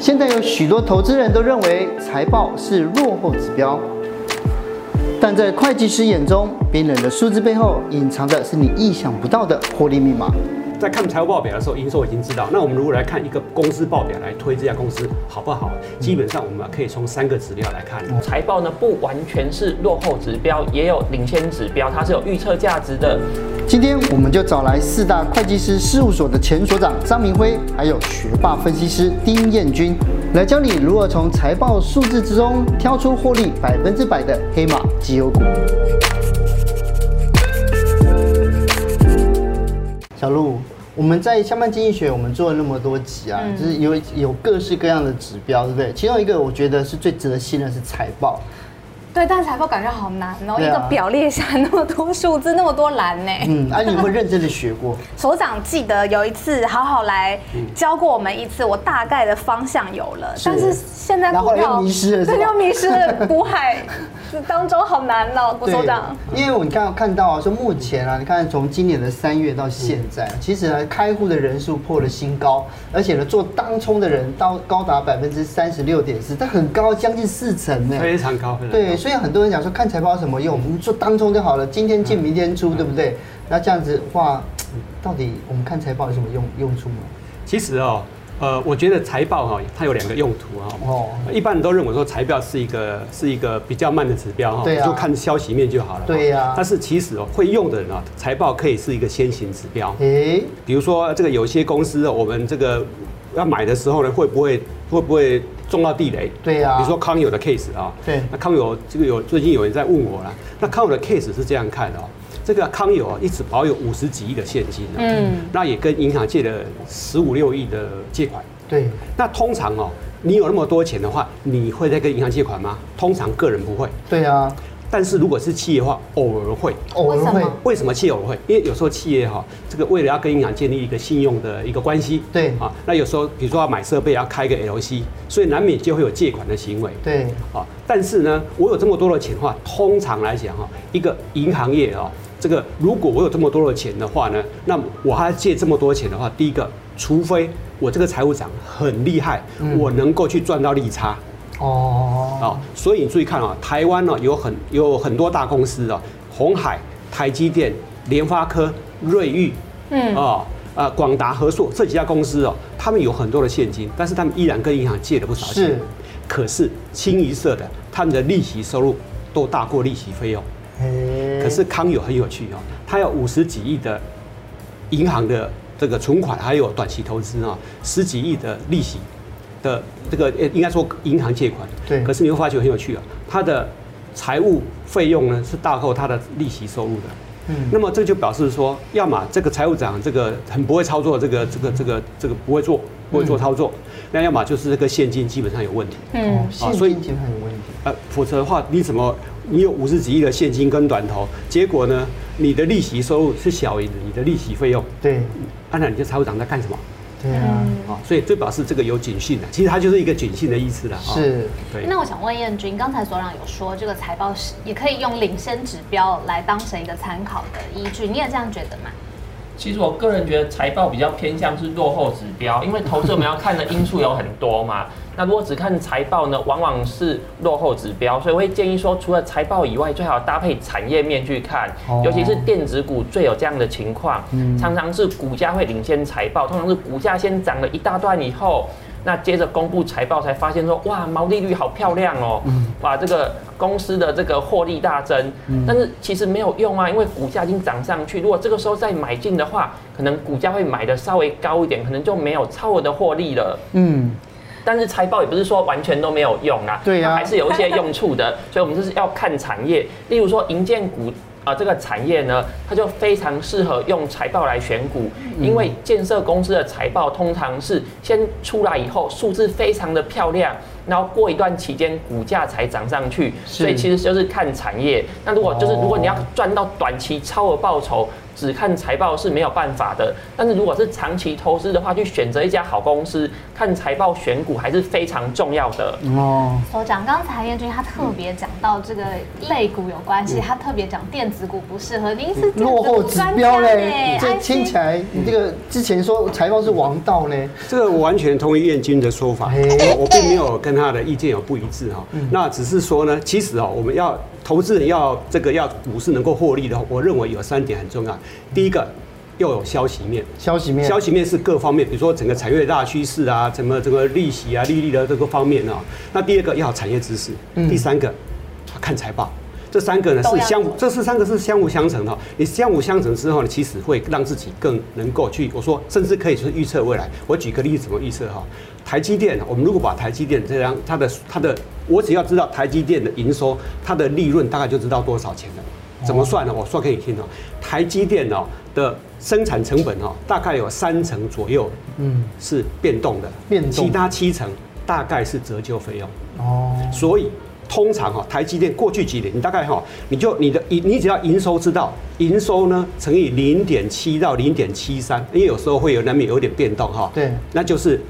现在有许多投资人都认为财报是落后指标，但在会计师眼中，冰冷的数字背后隐藏的是你意想不到的获利密码。在看财务报表的时候，营收已经知道。那我们如果来看一个公司报表来推这家公司好不好？基本上我们可以从三个指标来看。财报呢，不完全是落后指标，也有领先指标，它是有预测价值的。今天我们就找来四大会计师事务所的前所长张明辉，还有学霸分析师丁彦君，来教你如何从财报数字之中挑出获利百分之百的黑马绩优股。小路，我们在相伴经济学，我们做了那么多集啊，就是有有各式各样的指标，对不对？其中一个我觉得是最值得信任的是财报。对，但财报感觉好难哦，啊、一个表列下那么多数字，那么多栏呢。嗯，啊，你有没有认真的学过？所长记得有一次好好来教过我们一次，我大概的方向有了，是但是现在股票迷失了，对，又迷失了股海 当中，好难哦，郭所长。因为我你看看到啊，说目前啊，你看从今年的三月到现在，嗯、其实呢，开户的人数破了新高，而且呢，做当冲的人到高达百分之三十六点四，这很高，将近四成呢，非常高。对。所以很多人讲说看财报有什么用？我们做当冲就好了，今天进明天出，对不对？那这样子的话，到底我们看财报有什么用用处吗？其实哦，呃，我觉得财报哈，它有两个用途哈。哦，一般人都认为说财报是一个是一个比较慢的指标哈，就看消息面就好了。对呀。但是其实哦，会用的人啊，财报可以是一个先行指标。诶，比如说这个有些公司，我们这个要买的时候呢，会不会会不会？中到地雷，对呀、啊。比如说康友的 case 啊，对。那康友这个有最近有人在问我了，那康友的 case 是这样看的哦，这个康友啊一直保有五十几亿的现金，嗯，那也跟银行借了十五六亿的借款，对。那通常哦，你有那么多钱的话，你会再跟银行借款吗？通常个人不会，对啊。但是如果是企业的话，偶尔会，偶尔会。为什么企业偶尔会？因为有时候企业哈，这个为了要跟银行建立一个信用的一个关系，对啊，那有时候比如说要买设备，要开个 LC，所以难免就会有借款的行为，对啊。但是呢，我有这么多的钱的话，通常来讲哈，一个银行业啊，这个如果我有这么多的钱的话呢，那我还借这么多钱的话，第一个，除非我这个财务长很厉害，我能够去赚到利差。哦，啊，所以你注意看啊，台湾呢有很有很多大公司啊，红海、台积电、联发科、瑞昱，嗯，啊啊广达、和硕这几家公司哦，他们有很多的现金，但是他们依然跟银行借了不少钱。是，可是清一色的，他们的利息收入都大过利息费用。可是康友很有趣哦，他有五十几亿的银行的这个存款，还有短期投资啊，十几亿的利息。的这个呃，应该说银行借款，对，可是你会发觉很有趣啊，他的财务费用呢是大过他的利息收入的，嗯，那么这就表示说，要么这个财务长这个很不会操作，这个这个这个这个不会做，不会做操作，那要么就是这个现金基本上有问题，嗯，啊，所以基本上有问题，呃，否则的话，你怎么你有五十几亿的现金跟短投，结果呢，你的利息收入是小于你的利息费用，对，按照你的财务长在干什么？对啊，啊，所以最表示这个有警讯的，其实它就是一个警讯的意思了。是，对。那我想问彦君，刚才所长有说这个财报是也可以用领先指标来当成一个参考的依据，你也这样觉得吗？其实我个人觉得财报比较偏向是落后指标，因为投资我们要看的因素有很多嘛。那如果只看财报呢，往往是落后指标，所以我会建议说，除了财报以外，最好搭配产业面去看，尤其是电子股最有这样的情况，常常是股价会领先财报，通常是股价先涨了一大段以后。那接着公布财报才发现说，哇，毛利率好漂亮哦，哇，这个公司的这个获利大增，但是其实没有用啊，因为股价已经涨上去，如果这个时候再买进的话，可能股价会买的稍微高一点，可能就没有超额的获利了。嗯，但是财报也不是说完全都没有用啊，对啊，还是有一些用处的，所以我们就是要看产业，例如说银建股。啊，这个产业呢，它就非常适合用财报来选股，因为建设公司的财报通常是先出来以后，数字非常的漂亮，然后过一段期间股价才涨上去，所以其实就是看产业。那如果就是如果你要赚到短期超额报酬，只看财报是没有办法的。但是如果是长期投资的话，去选择一家好公司，看财报选股还是非常重要的。哦，所长，刚才燕君他特别讲到这个类股有关系，他特别讲电子股不适合。您是落后指标嘞，这听起来你这个之前说财报是王道呢？这个我完全同意燕君的说法，我我并没有跟他的意见有不一致哈。那只是说呢，其实哦，我们要。投资人要这个要股市能够获利的话，我认为有三点很重要。第一个要有消息面，消息面，消息面是各方面，比如说整个产业大趋势啊，什么这个利息啊、利率的这个方面啊。那第二个要有产业知识，第三个看财报。这三个呢是相，这是三个是相辅相成的。你相辅相成之后呢，其实会让自己更能够去，我说甚至可以去预测未来。我举个例子，怎么预测哈？台积电，我们如果把台积电这样，它的它的，我只要知道台积电的营收，它的利润大概就知道多少钱了。怎么算呢？我说给你听哦。台积电哦的生产成本哦，大概有三成左右，嗯，是变动的，变动，其他七成大概是折旧费用。哦，所以。通常哈，台积电过去几年，你大概哈，你就你的营，你只要营收知道，营收呢乘以零点七到零点七三，因为有时候会有难免有点变动哈。对，那就是，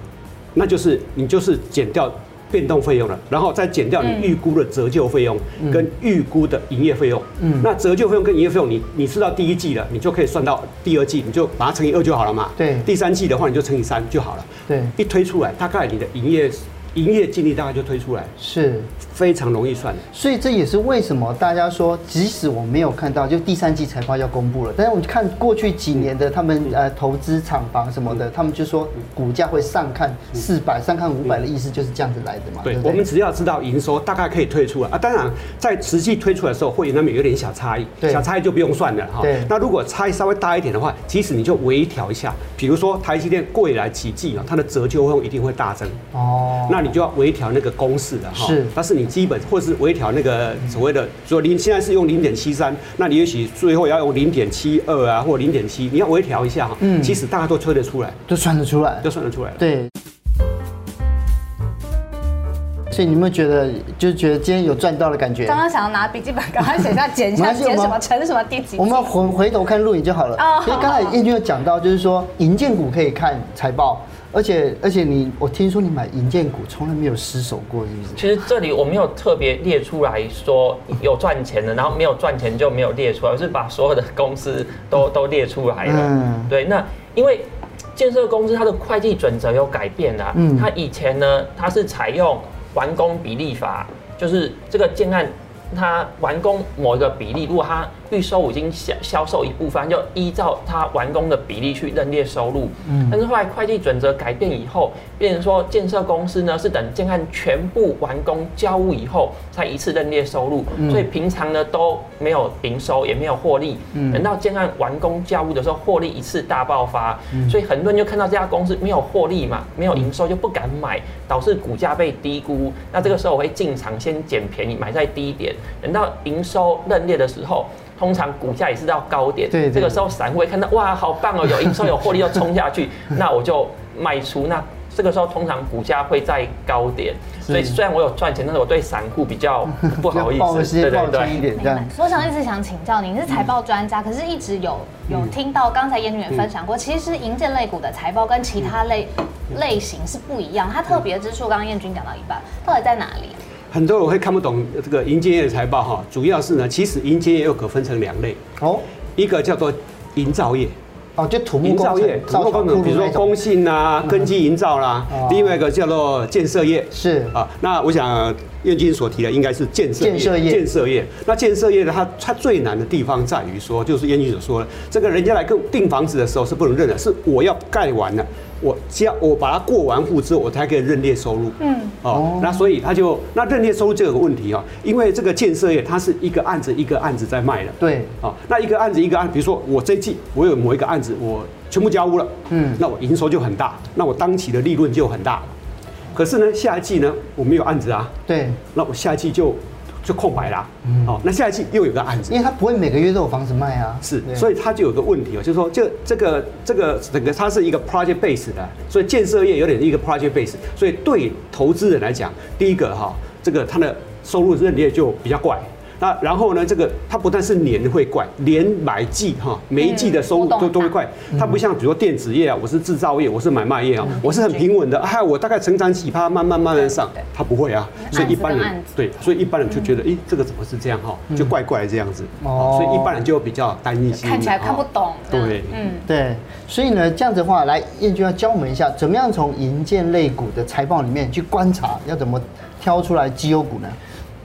那就是你就是减掉变动费用了，然后再减掉你预估的折旧费用跟预估的营业费用。嗯，那折旧费用跟营业费用，你你知道第一季了，你就可以算到第二季，你就把它乘以二就好了嘛。对，第三季的话，你就乘以三就好了。对，一推出来，大概你的营业营业净利大概就推出来。是。非常容易算，所以这也是为什么大家说，即使我没有看到，就第三季财报要公布了，但是我们看过去几年的他们呃投资厂房什么的，他们就说股价会上看四百，上看五百的意思就是这样子来的嘛。对，我们只要知道营收大概可以推出来啊，当然在实际推出来的时候会有那么有点小差异，小差异就不用算了哈。对，那如果差异稍微大一点的话，即使你就微调一下，比如说台积电未来几季啊，它的折旧费用一定会大增哦，那你就要微调那个公式的哈。是，但是你。基本或是微调那个所谓的，说零现在是用零点七三，那你也许最后要用零点七二啊，或零点七，你要微调一下哈。嗯，其实大家都吹得出来，都算得出来，都算得出来。对。所以你有没有觉得，就是觉得今天有赚到的感觉？刚刚想要拿笔记本，赶快写下减下减什么乘什么第几？我们回回头看录影就好了。哦。因为刚才彦君有讲到，就是说银建股可以看财报。而且而且你，我听说你买银建股从来没有失手过，是不是？其实这里我没有特别列出来说有赚钱的，然后没有赚钱就没有列出来，我是把所有的公司都 都列出来了。嗯，对。那因为建设公司它的会计准则有改变了，嗯，它以前呢，它是采用完工比例法，就是这个建案它完工某一个比例，如果它预收已经销销售一部分，就依照它完工的比例去认列收入。嗯，但是后来会计准则改变以后，变成说建设公司呢是等建案全部完工交屋以后才一次认列收入，所以平常呢都没有营收也没有获利。嗯，等到建案完工交屋的时候，获利一次大爆发。嗯，所以很多人就看到这家公司没有获利嘛，没有营收就不敢买，导致股价被低估。那这个时候我会进场先捡便宜，买在低点，等到营收认列的时候。通常股价也是到高点，对，对，这个时候散户会看到哇，好棒哦，有营收有获利要冲下去，那我就卖出。那这个时候通常股价会在高点，所以虽然我有赚钱，但是我对散户比较不好意思，对对对。一点这样。所长一直想请教您，是财报专家，可是一直有有听到刚才彦君也分享过，其实银建类股的财报跟其他类类型是不一样，它特别之处，刚刚燕君讲到一半，到底在哪里？很多人会看不懂这个银建业的财报哈，主要是呢，其实银建业又可分成两类。哦，一个叫做营造业，哦，就土木造业，土木工程，比如说工信啊、根基营造啦，另外一个叫做建设业，是。啊，那我想。燕君所提的应该是建设业，建设业。那建设业呢，它它最难的地方在于说，就是燕君所说的，这个人家来跟订房子的时候是不能认的，是我要盖完了，我交我把它过完户之后，我才可以认列收入。嗯，哦，那所以他就那认列收入就有个问题啊，因为这个建设业它是一个案子一个案子在卖的。对，哦，那一个案子一个案，比如说我这一季我有某一个案子，我全部交屋了，嗯，那我营收就很大，那我当期的利润就很大。可是呢，下一季呢，我没有案子啊。对，那我下一季就就空白啦。嗯，好，那下一季又有个案子，因为他不会每个月都有房子卖啊。是，所以他就有个问题哦，就是说，就这个这个整个它是一个 project base 的，所以建设业有点一个 project base，所以对投资人来讲，第一个哈，这个它的收入认列就比较怪。那然后呢，这个它不但是年会怪，连买季哈，每一季的收入都都会怪。它不像比如说电子业啊，我是制造业，我是买卖业啊，我是很平稳的，哎，我大概成长几趴，慢慢慢慢上，它不会啊。所以一般人对，所以一般人就觉得，哎，这个怎么是这样哈，就怪怪这样子。哦，所以一般人就比较担心，看起来看不懂。对，嗯，对。所以呢，这样子的话，来燕君要教我们一下，怎么样从银建类股的财报里面去观察，要怎么挑出来绩优股呢？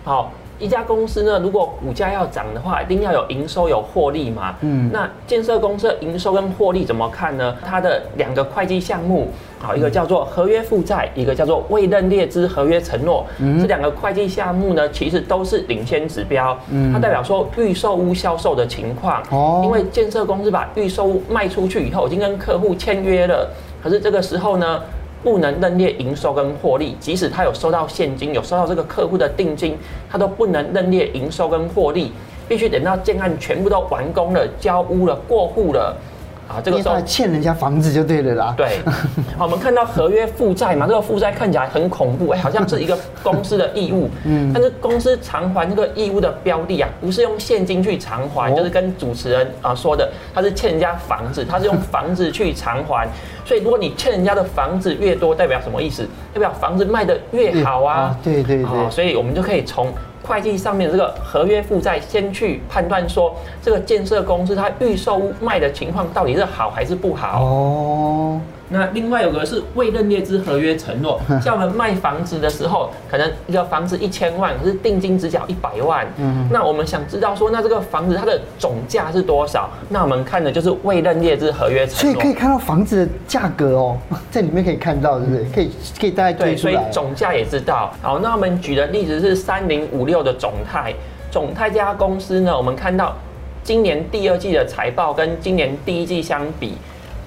好。一家公司呢，如果股价要涨的话，一定要有营收、有获利嘛。嗯，那建设公司的营收跟获利怎么看呢？它的两个会计项目，好，一个叫做合约负债，一个叫做未认列之合约承诺。嗯，这两个会计项目呢，其实都是领先指标。嗯，它代表说预售屋销售的情况。哦，因为建设公司把预售屋卖出去以后，已经跟客户签约了，可是这个时候呢，不能认列营收跟获利，即使他有收到现金，有收到这个客户的定金，他都不能认列营收跟获利，必须等到建案全部都完工了、交屋了、过户了。啊，这个时候欠人家房子就对了啦。对，好，我们看到合约负债嘛，这个负债看起来很恐怖，哎，好像是一个公司的义务。嗯。但是公司偿还这个义务的标的啊，不是用现金去偿还，就是跟主持人啊说的，他是欠人家房子，他是用房子去偿还。所以如果你欠人家的房子越多，代表什么意思？代表房子卖得越好啊。对对对。所以我们就可以从。会计上面的这个合约负债，先去判断说这个建设公司它预售卖的情况到底是好还是不好哦。那另外有个是未认列之合约承诺，像我们卖房子的时候，可能一个房子一千万，可是定金只缴一百万。嗯。那我们想知道说，那这个房子它的总价是多少？那我们看的就是未认列之合约承诺。所以可以看到房子的价格哦，在里面可以看到，是不是？可以可以大概对，所以总价也知道。好，那我们举的例子是三零五六的总泰，总泰这家公司呢，我们看到今年第二季的财报跟今年第一季相比。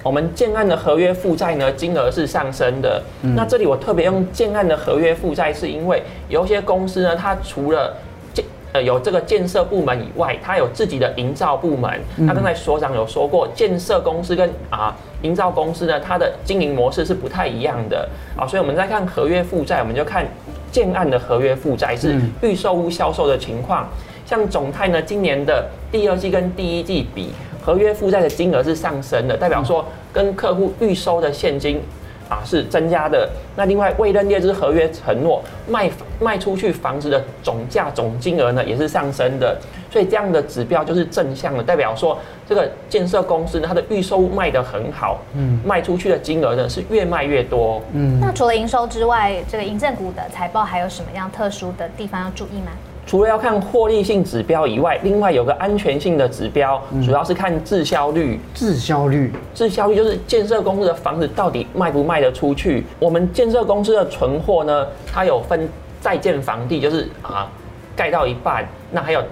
我们建案的合约负债呢，金额是上升的。嗯、那这里我特别用建案的合约负债，是因为有一些公司呢，它除了建呃有这个建设部门以外，它有自己的营造部门。那刚才所长有说过，建设公司跟啊营造公司呢，它的经营模式是不太一样的啊。所以我们在看合约负债，我们就看建案的合约负债是预售屋销售的情况。像总泰呢，今年的第二季跟第一季比。合约负债的金额是上升的，代表说跟客户预收的现金啊是增加的。那另外未认列之合约承诺卖卖出去房子的总价总金额呢也是上升的，所以这样的指标就是正向的，代表说这个建设公司呢它的预收卖得很好，嗯，卖出去的金额呢是越卖越多。嗯，那除了营收之外，这个银证股的财报还有什么样特殊的地方要注意吗？除了要看获利性指标以外，另外有个安全性的指标，主要是看滞销率。滞销率，滞销率就是建设公司的房子到底卖不卖得出去。我们建设公司的存货呢，它有分在建房地，就是啊盖到一半，那还有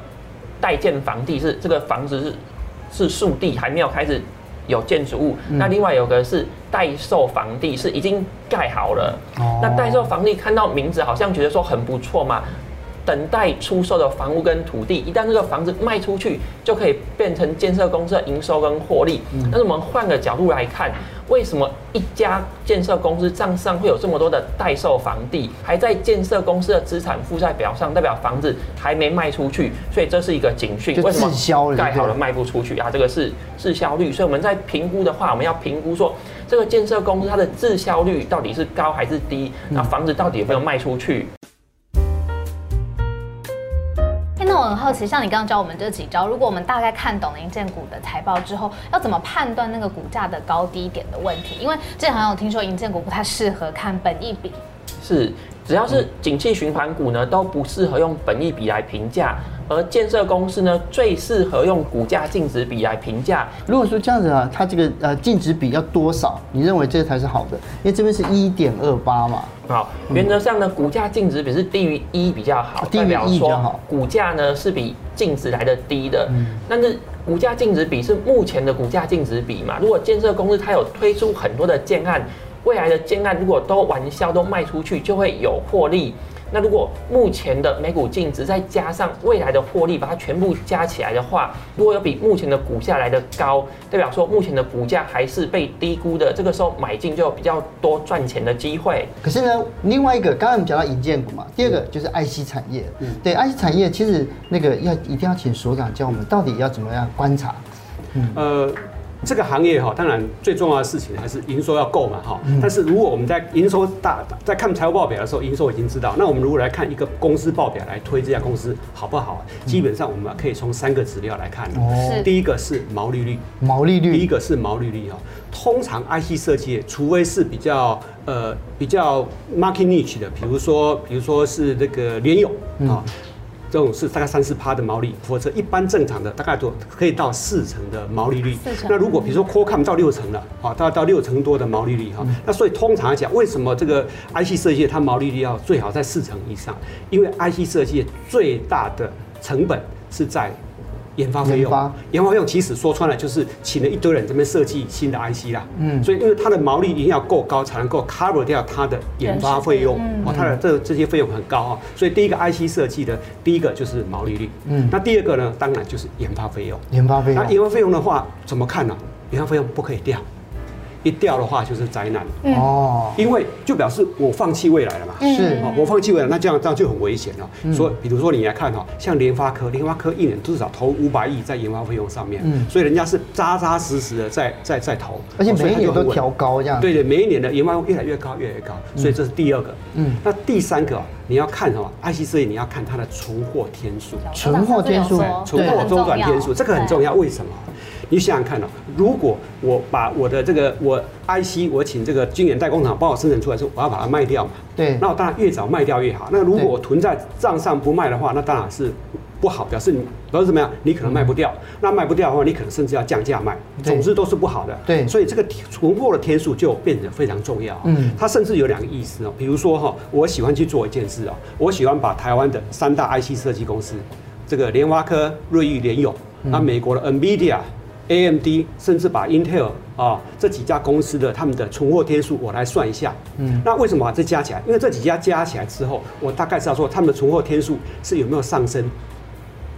待建房地，是这个房子是是树地，还没有开始有建筑物。那另外有个是待售房地，是已经盖好了。那待售房地看到名字好像觉得说很不错嘛。等待出售的房屋跟土地，一旦这个房子卖出去，就可以变成建设公司的营收跟获利。但是我们换个角度来看，为什么一家建设公司账上会有这么多的待售房地，还在建设公司的资产负债表上，代表房子还没卖出去，所以这是一个警讯。为什么盖好了卖不出去啊？这个是滞销率。所以我们在评估的话，我们要评估说这个建设公司它的滞销率到底是高还是低？那房子到底有没有卖出去？我很好奇，像你刚刚教我们这几招，如果我们大概看懂了银建股的财报之后，要怎么判断那个股价的高低点的问题？因为之前好像有听说银建股不太适合看本益比，是只要是景气循环股呢，都不适合用本益比来评价。而建设公司呢，最适合用股价净值比来评价。如果说这样子啊，它这个呃净值比要多少？你认为这才是好的？因为这边是一点二八嘛。好，原则上呢，股价净值比是低于一比较好，低于一比较好。股价呢是比净值来的低的。嗯。但是股价净值比是目前的股价净值比嘛？如果建设公司它有推出很多的建案。未来的建案如果都完销都卖出去，就会有获利。那如果目前的每股净值再加上未来的获利，把它全部加起来的话，如果有比目前的股价来的高，代表说目前的股价还是被低估的，这个时候买进就有比较多赚钱的机会。可是呢，另外一个刚刚我们讲到营建股嘛，第二个就是爱惜产业。嗯，对爱惜产业其实那个要一定要请所长教我们到底要怎么样观察。嗯，呃。这个行业哈，当然最重要的事情还是营收要够嘛哈。但是如果我们在营收大在看财务报表的时候，营收已经知道，那我们如果来看一个公司报表来推这家公司好不好，基本上我们可以从三个指标来看。哦。第一个是毛利率，毛利率。第一个是毛利率哈。通常 IC 设计，除非是比较呃比较 market niche 的，比如说比如说是那个联友啊。这种是大概三四趴的毛利，否则一般正常的大概都可以到四成的毛利率。那如果比如说 Qualcomm 到六成了，啊，到到六成多的毛利率哈，那所以通常来讲，为什么这个 IC 设计它毛利率要最好在四成以上？因为 IC 设计最大的成本是在。研发费用，研发费用其实说穿了就是请了一堆人这边设计新的 IC 啦。嗯，所以因为它的毛利一定要够高，才能够 cover 掉它的研发费用。哦，它的这这些费用很高啊。所以第一个 IC 设计的第一个就是毛利率。嗯，那第二个呢，当然就是研发费用。研发费用。那研发费用的话，怎么看呢？研发费用不可以掉。一掉的话就是灾难哦，因为就表示我放弃未来了嘛。是，我放弃未来，那这样这样就很危险了。所以，比如说你来看哈，像联发科，联发科一年至少投五百亿在研发费用上面，所以人家是扎扎实实的在在在投，而且每一年都调高这样。对对，每一年的研发费用越来越高，越来越高。所以这是第二个。嗯，那第三个你要看什么？IC 设计你要看它的存货天数，存货天数，存货周转天数，这个很重要。为什么？你想想看哦，如果我把我的这个我 IC，我请这个晶圆代工厂帮我生产出来的时候，我要把它卖掉嘛？对。那我当然越早卖掉越好。那如果我囤在账上不卖的话，那当然是不好，表示你表示怎么样？你可能卖不掉。那卖不掉的话，你可能甚至要降价卖。总之都是不好的。对。所以这个存货的天数就变得非常重要。嗯。它甚至有两个意思哦，比如说哈，我喜欢去做一件事哦，我喜欢把台湾的三大 IC 设计公司，这个联发科、瑞昱、联咏，那美国的 NVIDIA。AMD 甚至把 Intel 啊这几家公司的他们的存货天数我来算一下，嗯，那为什么把这加起来？因为这几家加起来之后，我大概知道说他们的存货天数是有没有上升，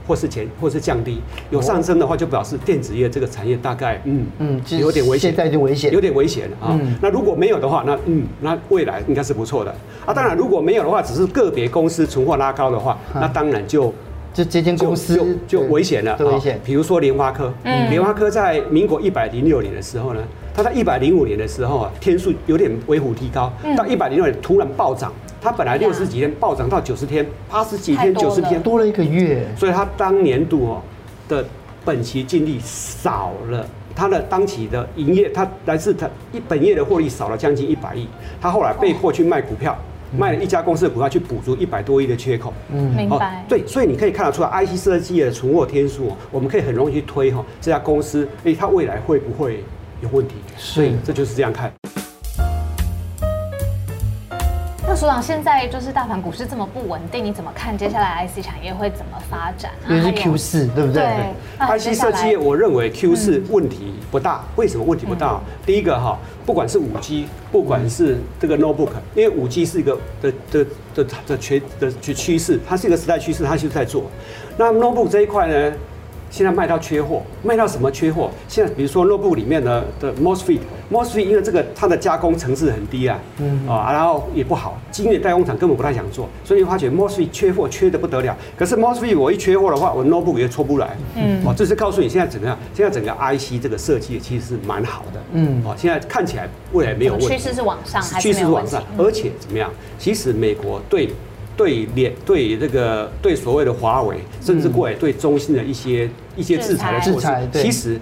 或是减，或是降低。有上升的话，就表示电子业这个产业大概嗯嗯有点危险，现在就危险，有点危险啊。那如果没有的话，那嗯那未来应该是不错的啊。当然如果没有的话，只是个别公司存货拉高的话，那当然就。就这间公司就，就危险了，危险。比如说联发科，嗯，联发科在民国一百零六年的时候呢，它在一百零五年的时候啊，天数有点微幅提高，到一百零六年突然暴涨，它本来六十几天暴涨到九十天，八十几天、九十天多了一个月，所以它当年度哦的本期净利少了，它的当期的营业，它来自它一本业的获利少了将近一百亿，它后来被迫去卖股票。卖了一家公司的股票去补足一百多亿的缺口。嗯，明白。对，所以你可以看得出来，IC 设计的存货天数，我们可以很容易去推哈，这家公司，诶，它未来会不会有问题？所以这就是这样看。那所长，现在就是大盘股市这么不稳定，你怎么看接下来 IC 产业会怎么发展？因为是 Q 四，对不对？对。IC 设计业，我认为 Q 四问题不大。为什么问题不大？第一个哈。不管是五 G，不管是这个 notebook，因为五 G 是一个的的的的趋的趋趋势，它是一个时代趋势，它就在做。那 notebook 这一块呢？现在卖到缺货，卖到什么缺货？现在比如说 notebook 里面的的 MOSFET，MOSFET 因为这个它的加工层次很低啊，嗯啊，然后也不好，晶圆代工厂根本不太想做，所以你发觉 MOSFET 缺货缺的不得了。可是 MOSFET 我一缺货的话，我 notebook 也出不来，嗯，哦，这是告诉你现在怎么样？现在整个 IC 这个设计其实是蛮好的，嗯，哦，现在看起来未来没有问题，趋势是往上，趋势是往上，而且怎么样？其实美国对。对联对这个对所谓的华为，甚至过来对中兴的一些一些制裁的措施，其实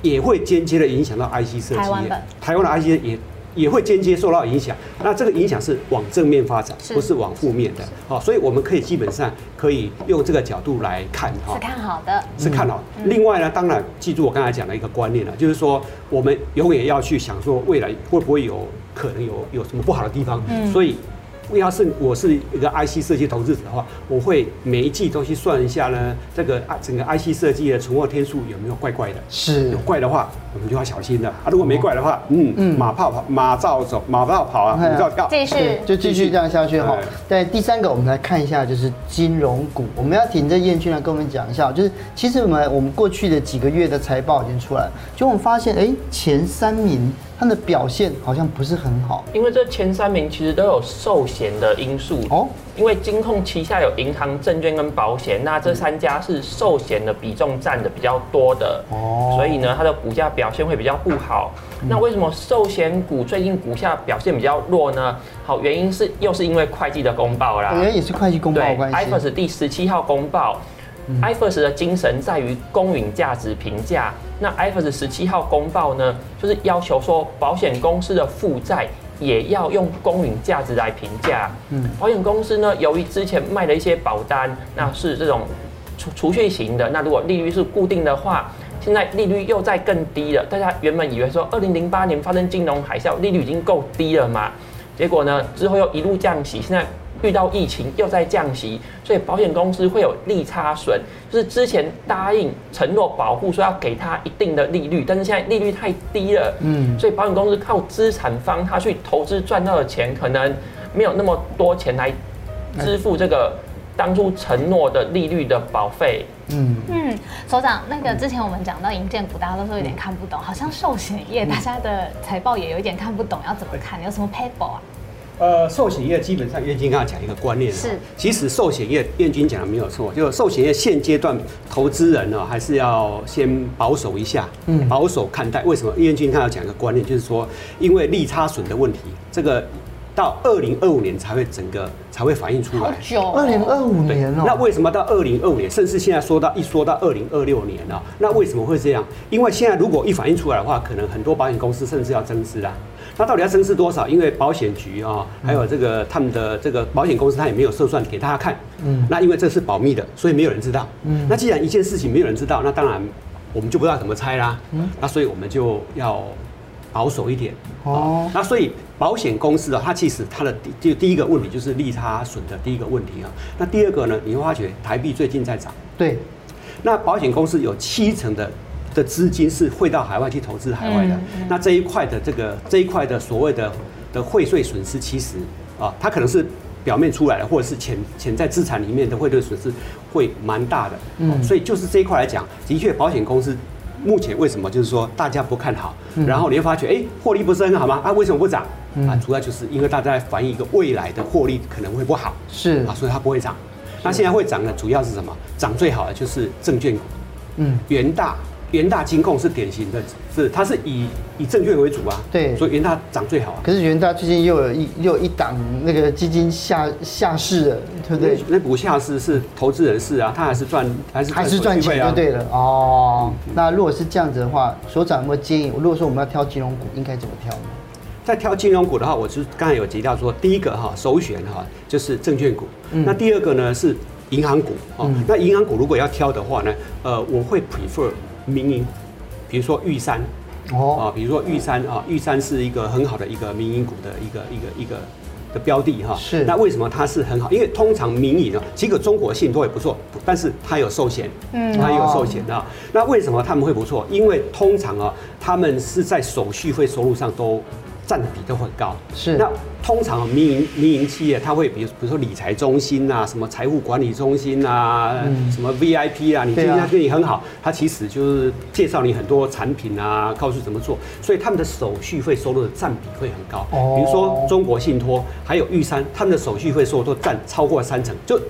也会间接的影响到 IC 设计业。台湾的 IC 也也会间接受到影响。那这个影响是往正面发展，不是往负面的。好，所以我们可以基本上可以用这个角度来看哈。是看好的，是看好。另外呢，当然记住我刚才讲的一个观念了，就是说我们永远要去想说未来会不会有可能有有什么不好的地方。所以。要是我是一个 IC 设计投资者的话，我会每一季都去算一下呢，这个整个 IC 设计的存货天数有没有怪怪的？是有怪的话，我们就要小心了。啊，如果没怪的话，嗯嗯，马炮跑，马照走，马照跑啊，马照跳，继续就继续这样下去哈。在第三个，我们来看一下，就是金融股，我们要请这燕君来跟我们讲一下，就是其实我们我们过去的几个月的财报已经出来了，就我们发现，哎，前三名。它的表现好像不是很好，因为这前三名其实都有寿险的因素哦。因为金控旗下有银行、证券跟保险，那这三家是寿险的比重占的比较多的哦，所以呢，它的股价表现会比较不好。那为什么寿险股最近股价表现比较弱呢？好，原因是又是因为会计的公报啦，原来也是会计公报的关系。对，IFRS 第十七号公报。IFRS 的精神在于公允价值评价。那 IFRS 十七号公报呢，就是要求说保险公司的负债也要用公允价值来评价。嗯，保险公司呢，由于之前卖的一些保单，那是这种储储蓄型的，那如果利率是固定的话，现在利率又在更低了。大家原本以为说，二零零八年发生金融海啸，利率已经够低了嘛，结果呢，之后又一路降息，现在。遇到疫情又在降息，所以保险公司会有利差损，就是之前答应承诺保护说要给他一定的利率，但是现在利率太低了，嗯，所以保险公司靠资产方他去投资赚到的钱，可能没有那么多钱来支付这个当初承诺的利率的保费。嗯嗯，所长，那个之前我们讲到银建股，大家都说有点看不懂，好像寿险业大家的财报也有一点看不懂，要怎么看？有什么 paper 啊？呃，寿险业基本上，燕军刚才讲一个观念是，其实寿险业燕军讲的没有错，就寿险业现阶段投资人呢，还是要先保守一下，嗯，保守看待。为什么？燕军他要讲一个观念，就是说，因为利差损的问题，这个到二零二五年才会整个才会反映出来。二零二五年哦。那为什么到二零二五年，甚至现在说到一说到二零二六年呢？那为什么会这样？因为现在如果一反映出来的话，可能很多保险公司甚至要增资啦。那到底要增资多少？因为保险局啊，还有这个他们的这个保险公司，他也没有测算给大家看。嗯。那因为这是保密的，所以没有人知道。嗯。那既然一件事情没有人知道，那当然我们就不知道怎么猜啦。嗯。那所以我们就要保守一点。哦。那所以保险公司啊，它其实它的第就第一个问题就是利差损的第一个问题啊。那第二个呢，你会发觉台币最近在涨。对。那保险公司有七成的。的资金是汇到海外去投资海外的，嗯嗯、那这一块的这个这一块的所谓的的汇税损失，其实啊，它可能是表面出来的，或者是潜潜在资产里面的汇兑损失会蛮大的。嗯，所以就是这一块来讲，的确保险公司目前为什么就是说大家不看好，嗯、然后你会发觉哎，获利不是很好吗？啊，为什么不涨？嗯、啊，主要就是因为大家在反映一个未来的获利可能会不好，是啊，所以它不会涨。那现在会涨的主要是什么？涨最好的就是证券股，嗯，元大。元大金控是典型的，是它是以以证券为主啊，对，所以元大涨最好啊。可是元大最近又有一又有一档那个基金下下市了，对不对？那股下市是投资人士啊，他还是赚还是还是赚钱就对了哦。那如果是这样子的话，所长有没有建议？如果说我们要挑金融股，应该怎么挑呢？在挑金融股的话，我是刚才有提到说，第一个哈首选哈就是证券股，嗯、那第二个呢是银行股哦。嗯、那银行股如果要挑的话呢，呃，我会 prefer。民营，比如说玉山，哦，啊，比如说玉山啊，玉山是一个很好的一个民营股的一个一个一个的标的哈。是。那为什么它是很好？因为通常民营啊，几个中国信托也不错，但是它有寿险，嗯，它有寿险啊。那为什么他们会不错？因为通常啊，他们是在手续费收入上都。占比都很高，是。那通常民营民营企业，它会比如比如说理财中心啊，什么财务管理中心啊，嗯、什么 VIP 啊，你今天他对你很好，他其实就是介绍你很多产品啊，告诉怎么做，所以他们的手续费收入的占比会很高。哦。比如说中国信托，还有玉山，他们的手续费收入都占超过三成，就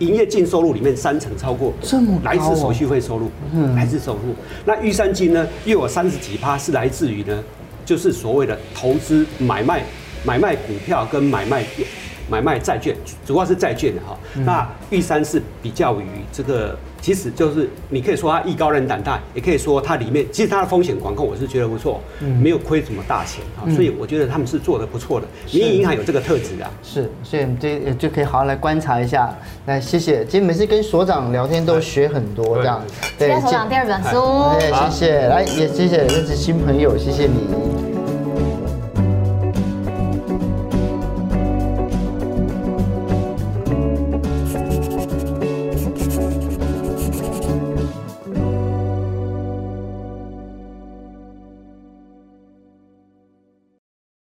营业净收入里面三成超过，这么来自手续费收入，嗯，来自收入。那玉山金呢，又有三十几趴是来自于呢。就是所谓的投资买卖买卖股票跟买卖买卖债券，主要是债券的哈。嗯、那玉山是比较于这个。其实就是你可以说它艺高人胆大，也可以说它里面其实它的风险管控我是觉得不错，嗯，没有亏什么大钱啊，所以我觉得他们是做的不错的。民营银行有这个特质啊，是，所以这就可以好好来观察一下。来，谢谢，今天每次跟所长聊天都学很多这样。对，所长第二本书。对，谢谢，来也谢谢认识新朋友，谢谢你。